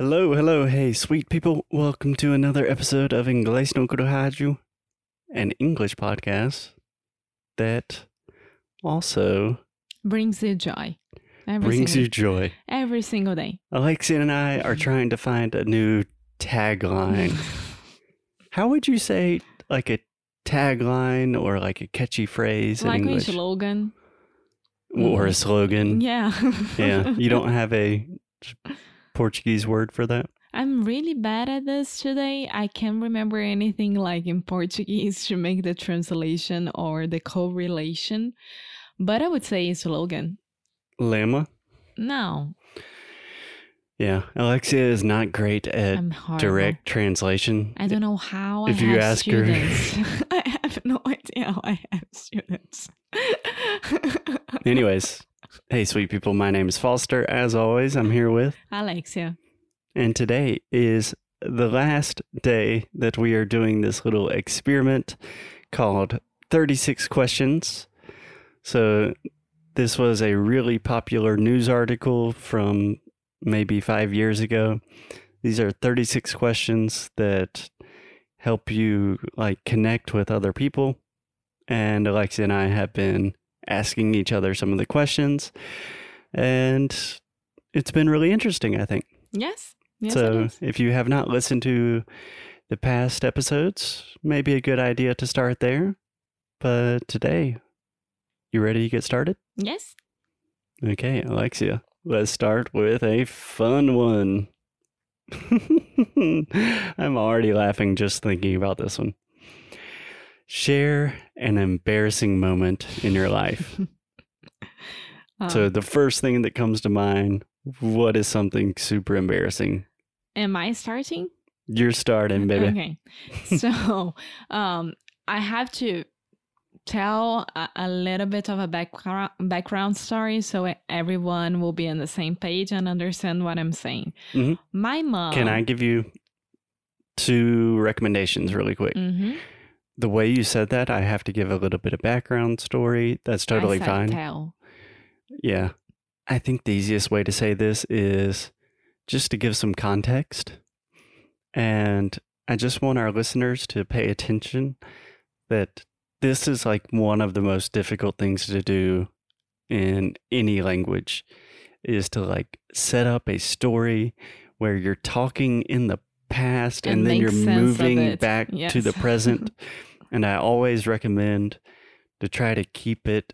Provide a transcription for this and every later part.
Hello, hello, hey, sweet people. Welcome to another episode of Inglês no Rádio, an English podcast that also Brings you joy. Every brings single, you joy. every single day. Alexia and I are trying to find a new tagline. How would you say like a tagline or like a catchy phrase like in a English? slogan. or a mm. slogan? Yeah. Yeah. You don't have a Portuguese word for that? I'm really bad at this today. I can't remember anything like in Portuguese to make the translation or the correlation. But I would say it's slogan. Lama? No, Yeah. Alexia is not great at direct translation. I don't know how If I you have ask her- students. I have no idea how I have students. Anyways, hey, sweet people, my name is Foster. As always, I'm here with, Alexia. and today is the last day that we are doing this little experiment called 36 Questions. So, this was a really popular news article from maybe five years ago. These are 36 questions that help you like connect with other people. And Alexia and I have been asking each other some of the questions. And it's been really interesting, I think. Yes. Yes, so if you have not listened to the past episodes, maybe a good idea to start there. But today, you ready to get started? Yes. Okay, Alexia, let's start with a fun one. I'm already laughing just thinking about this one. Share an embarrassing moment in your life. so, Um, the first thing that comes to mind, what is something super embarrassing? am I starting? You're starting, baby. Okay. So, um, I have to tell a, a little bit of a background background story so everyone will be on the same page and understand what I'm saying. Mhm. My mom. Can I give you two recommendations really quick? Mhm. The way you said that, I have to give a little bit of background story. That's totally fine. Tell. Yeah. I think the easiest way to say this is just to give some context. And I just want our listeners to pay attention that this is like one of the most difficult things to do in any language is to like set up a story where you're talking in the past and, And then you're moving back to the present. And I always recommend to try to keep it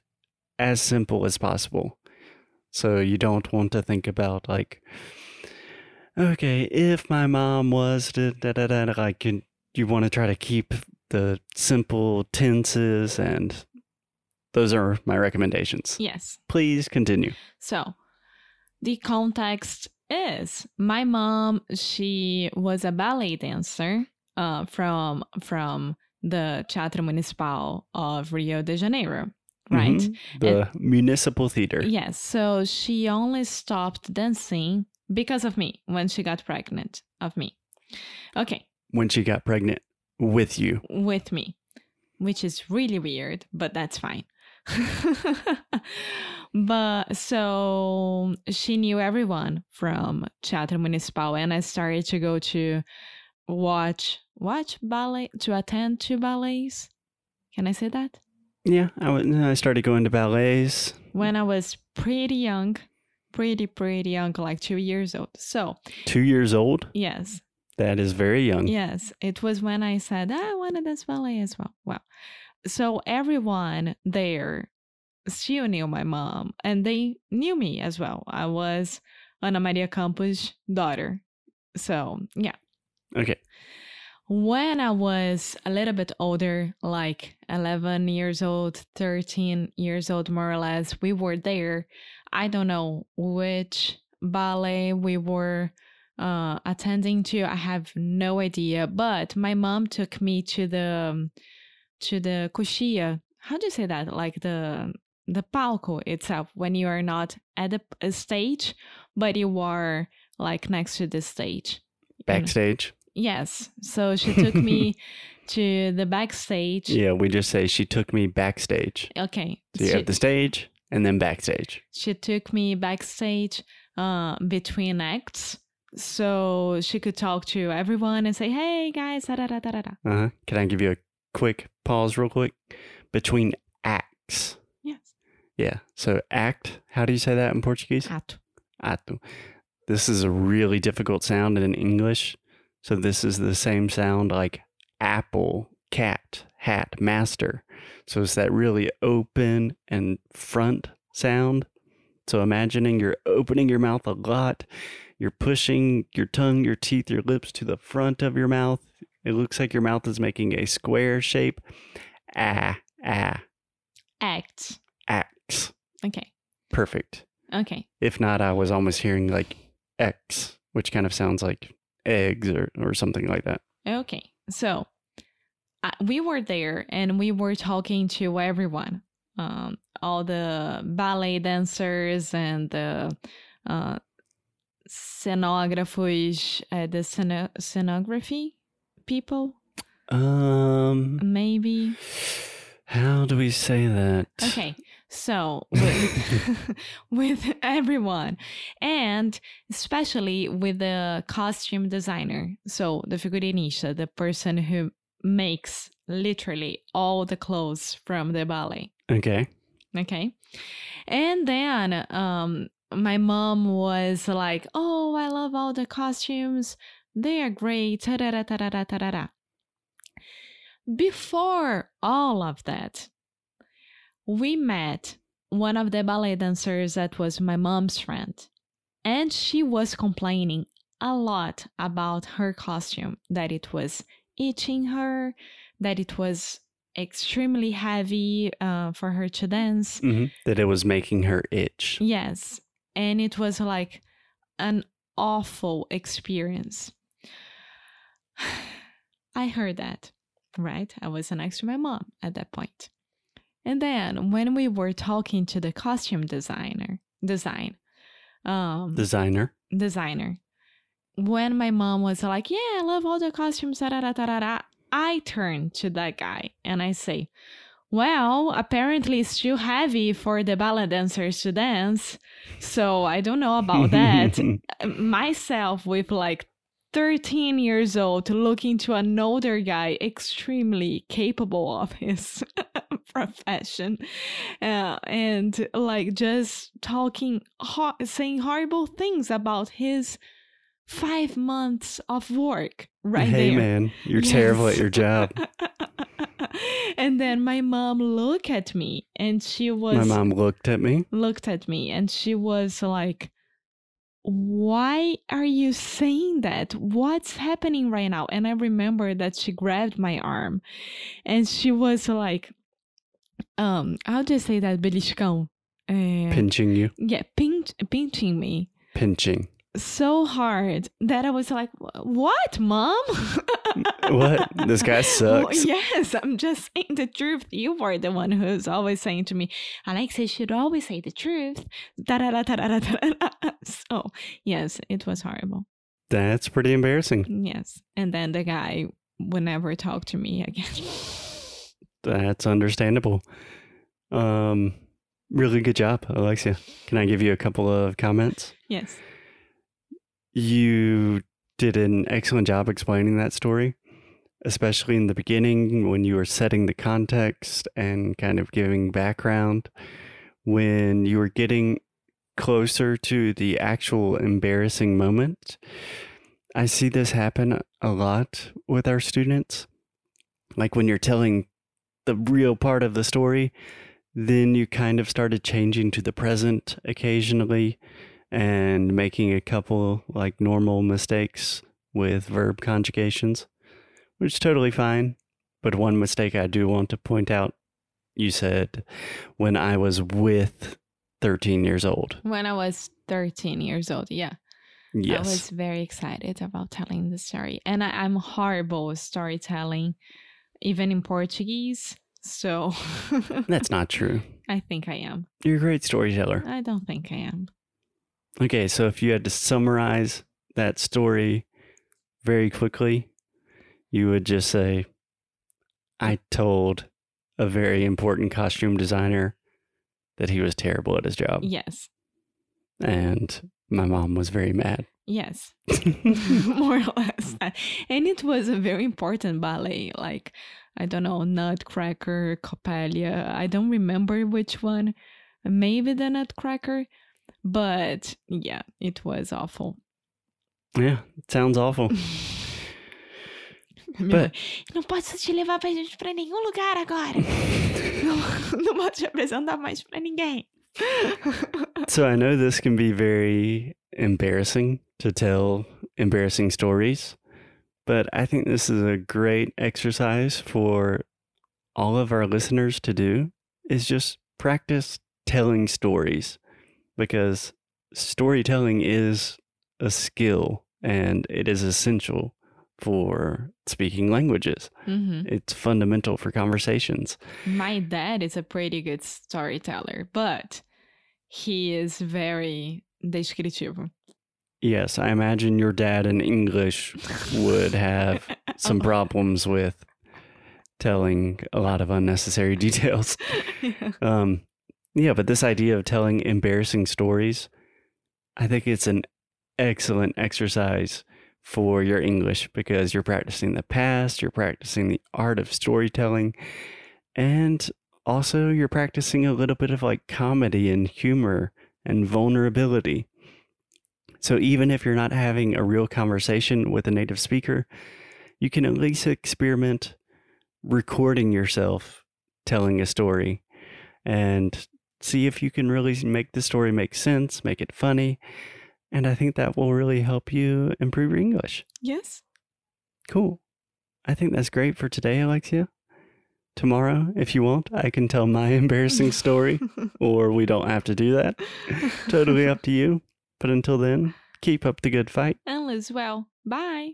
as simple as possible. So you don't want to think about like, okay, if my mom was da da da da, da," like you, you want to try to keep the simple tenses, and those are my recommendations. Yes. Please continue. So, the context is my mom. She was a ballet dancer uh, from from the Teatro Municipal of Rio de Janeiro, right? Mhm. The municipal theater. Yes. So she only stopped dancing because of me when she got pregnant of me. Okay, When she got pregnant with you. with me, which is really weird, but that's fine. but so she knew everyone from Teatro Municipal, and I started to go to watch watch ballet to attend to ballets. Can I say that? Yeah, I, went, I started going to ballets. When I was pretty young, pretty pretty young, like two years old. So Two years old. yes, That is very young. Yes, it was when I said "Ah, I want to dance ballet as well. Well, so everyone there still knew my mom, and they knew me as well. I was Ana Maria Campos' daughter. So yeah, Okay. When I was a little bit older, like 11 years old, 13 years old, more or less, we were there. I don't know which ballet we were uh, attending to. I have no idea, but my mom took me to the to the coxia. How do you say that? Like the the palco itself when you are not at the p- stage, but you are like next to the stage. Backstage. Yes. So she took me to the backstage. Yeah, we just say she took me backstage. Okay. So you she, have the stage and then backstage. she took me backstage uh, between acts. so she could talk to everyone and say, "Hey guys, da da da da da." da." Uh-huh. Can I give you a quick pause, real quick? Between acts. Yes. Yeah. So act. How do you say that in Portuguese? Ato. Ato. This is a really difficult sound in English. So this is the same sound like apple, cat, hat, master. So it's that really open and front sound. So imagining you're opening your mouth a lot, you're pushing your tongue, your teeth, your lips to the front of your mouth. It looks like your mouth is making a square shape. Ah, ah, Act. acts. Okay. Perfect. Okay. If not, I was almost hearing like X, which kind of sounds like eggs or, or something like that. Okay. So uh, we were there and we were talking to everyone, um, all the ballet dancers and the uh, scenographers, uh, the sceno- scenography people, Um, maybe. how do we say that? Okay. So with, with everyone and especially with the costume designer. So the figurinista, the person who makes literally all the clothes from the ballet. Okay. Okay. And then um my mom was like, "Oh, I love all the costumes. They are great." Ta-da-da, ta-da-da, ta-da-da. Before all of that, we met one of the ballet dancers that was my mom's friend, and she was complaining a lot about her costume that it was itching her, that it was extremely heavy uh, for her to dance. hmm That it was making her itch. Yes. And it was like an awful experience. I heard that, right? I was next to my mom at that point. And then when we were talking to the costume designer, design, um, Designer. designer, when my mom was like, "Yeah, I love all the costumes," da, da, da, I turned to that guy and I say, "Well, apparently it's too heavy for the ballet dancers to dance, so I don't know about that." Myself, with like 13 years old, looking to an older guy, extremely capable of his profession, uh, and like just talking, ho- saying horrible things about his five months of work right hey, there. man, you're terrible at your job. and then my mom looked at me and she was My mom looked at me. looked at me and she was like why are you saying that what's happening right now and i remember that she grabbed my arm and she was like um how do you say that beliscão Eh, Pinching you. yeah pinch, pinching me Pinching. so hard that i was like what mom What? This guy Well, sucks. yes, I'm just saying the truth. You were the one who's always saying to me, Alexa should always say the truth. Da-da-da. So, yes, it was horrible. That's pretty embarrassing. Yes. And then the guy would never talk to me again. That's understandable. Um, really good job, Alexia. Can I give you a couple of comments? yes. You did an excellent job explaining that story, especially in the beginning when you were setting the context and kind of giving background. When you were getting closer to the actual embarrassing moment, I see this happen a lot with our students. Like when you're telling the real part of the story, then you kind of started changing to the present occasionally and making a couple like normal mistakes with verb conjugations, which is totally fine. But one mistake I do want to point out you said when I was with 13 years old. When I was 13 years old, yeah. Yes. I was very excited about telling the story. And I, I'm horrible with storytelling, even in Portuguese. So That's not true. I think I am. You're a great storyteller. I don't think I am. Okay, so if you had to summarize that story very quickly, you would just say, I told a very important costume designer that he was terrible at his job. Yes. And my mom was very mad. Yes, more or less. And it was a very important ballet, like, I don't know, Nutcracker, Coppelia. I don't remember which one. Maybe the Nutcracker. But yeah, it was awful. Yeah, sounds awful. But, não posso te levar pra gente pra nenhum lugar agora. não, não posso te apresentar mais pra ninguém. so I know this can be very embarrassing to tell embarrassing stories, but I think this is a great exercise for all of our listeners to do is just practice telling stories because storytelling is a skill and it is essential for speaking languages. Mhm. It's fundamental for conversations. My dad is a pretty good storyteller, but he is very descritivo. Yes, I imagine your dad in English would have some problems with telling a lot of unnecessary details. Yeah. Um, yeah, but this idea of telling embarrassing stories, I think it's an excellent exercise for your English because you're practicing the past, you're practicing the art of storytelling, and also you're practicing a little bit of like comedy and humor and vulnerability. So even if you're not having a real conversation with a native speaker, you can at least experiment recording yourself telling a story and see if you can really make the story make sense, make it funny. And I think that will really help you improve your English. Yes. Cool. I think that's great for today, Alexia. Tomorrow, if you want, I can tell my embarrassing story, or we don't have to do that. Totally up to you. But until then, keep up the good fight. and as well. Bye.